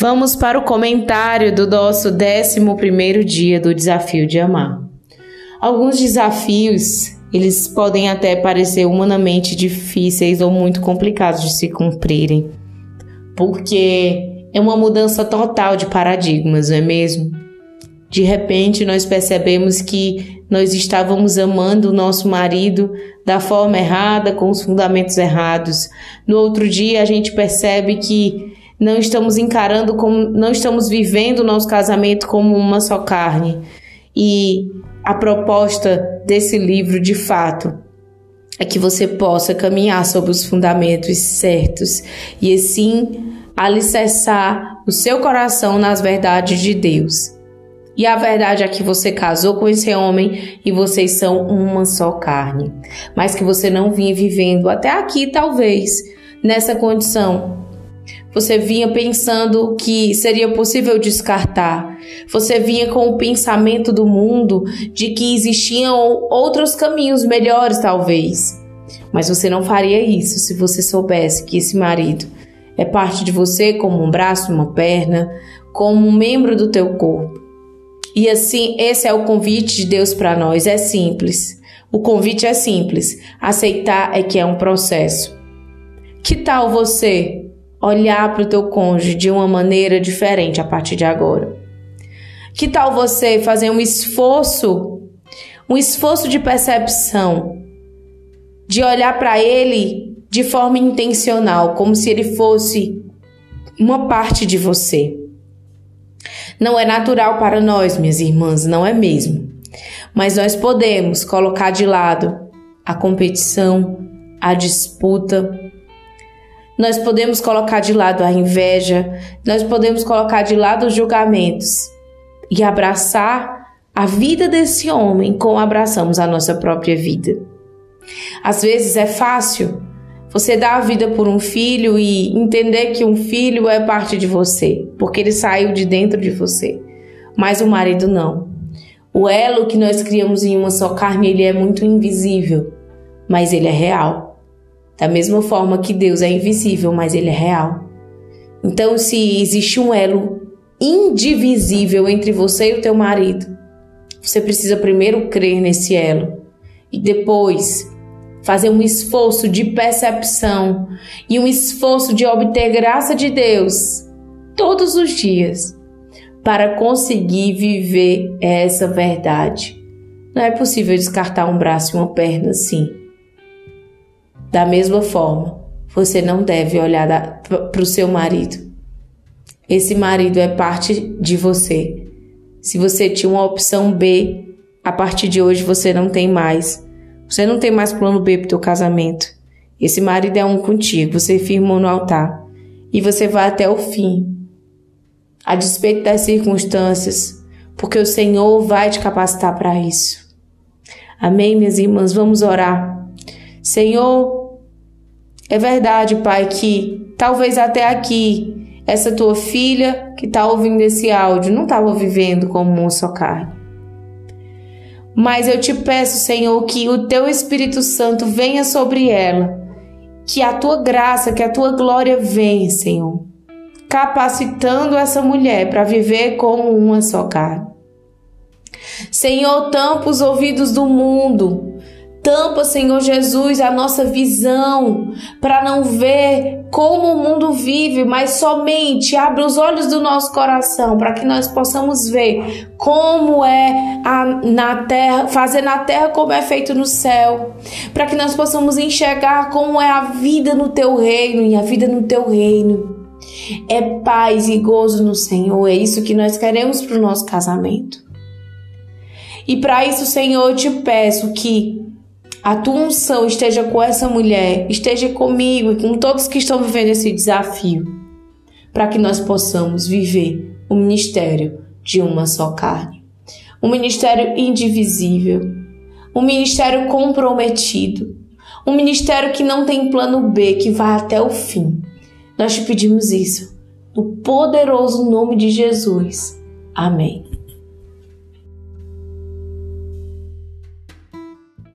Vamos para o comentário do nosso 11 dia do desafio de amar. Alguns desafios, eles podem até parecer humanamente difíceis ou muito complicados de se cumprirem, porque é uma mudança total de paradigmas, não é mesmo? De repente, nós percebemos que nós estávamos amando o nosso marido da forma errada, com os fundamentos errados. No outro dia, a gente percebe que não estamos encarando como, não estamos vivendo o nosso casamento como uma só carne. E a proposta desse livro, de fato, é que você possa caminhar sobre os fundamentos certos e assim alicerçar o seu coração nas verdades de Deus. E a verdade é que você casou com esse homem e vocês são uma só carne. Mas que você não vinha vivendo até aqui, talvez, nessa condição. Você vinha pensando que seria possível descartar. Você vinha com o pensamento do mundo de que existiam outros caminhos melhores, talvez. Mas você não faria isso se você soubesse que esse marido é parte de você como um braço, uma perna, como um membro do teu corpo. E assim, esse é o convite de Deus para nós, é simples. O convite é simples, aceitar é que é um processo. Que tal você olhar para o teu cônjuge de uma maneira diferente a partir de agora? Que tal você fazer um esforço, um esforço de percepção, de olhar para ele de forma intencional, como se ele fosse uma parte de você? Não é natural para nós, minhas irmãs, não é mesmo. Mas nós podemos colocar de lado a competição, a disputa. Nós podemos colocar de lado a inveja, nós podemos colocar de lado os julgamentos e abraçar a vida desse homem como abraçamos a nossa própria vida. Às vezes é fácil você dar a vida por um filho e entender que um filho é parte de você, porque ele saiu de dentro de você. Mas o marido não. O elo que nós criamos em uma só carne, ele é muito invisível, mas ele é real. Da mesma forma que Deus é invisível, mas ele é real. Então, se existe um elo indivisível entre você e o teu marido, você precisa primeiro crer nesse elo e depois fazer um esforço de percepção e um esforço de obter graça de Deus todos os dias para conseguir viver essa verdade. Não é possível descartar um braço e uma perna assim. Da mesma forma, você não deve olhar para o seu marido. Esse marido é parte de você. Se você tinha uma opção B, a partir de hoje você não tem mais você não tem mais plano B para o teu casamento. Esse marido é um contigo, você firmou no altar. E você vai até o fim. A despeito das circunstâncias, porque o Senhor vai te capacitar para isso. Amém, minhas irmãs? Vamos orar. Senhor, é verdade, Pai, que talvez até aqui essa tua filha que está ouvindo esse áudio não estava vivendo como um só carne. Mas eu te peço, Senhor, que o teu Espírito Santo venha sobre ela, que a tua graça, que a tua glória venha, Senhor, capacitando essa mulher para viver como uma só carne. Senhor, tampa os ouvidos do mundo Tampa, Senhor Jesus, a nossa visão para não ver como o mundo vive, mas somente abre os olhos do nosso coração para que nós possamos ver como é a, na terra, fazer na terra como é feito no céu, para que nós possamos enxergar como é a vida no teu reino e a vida no teu reino. É paz e gozo no Senhor, é isso que nós queremos para o nosso casamento. E para isso, Senhor, eu te peço que a tua unção esteja com essa mulher, esteja comigo e com todos que estão vivendo esse desafio, para que nós possamos viver o ministério de uma só carne. Um ministério indivisível, um ministério comprometido, um ministério que não tem plano B, que vai até o fim. Nós te pedimos isso, no poderoso nome de Jesus. Amém.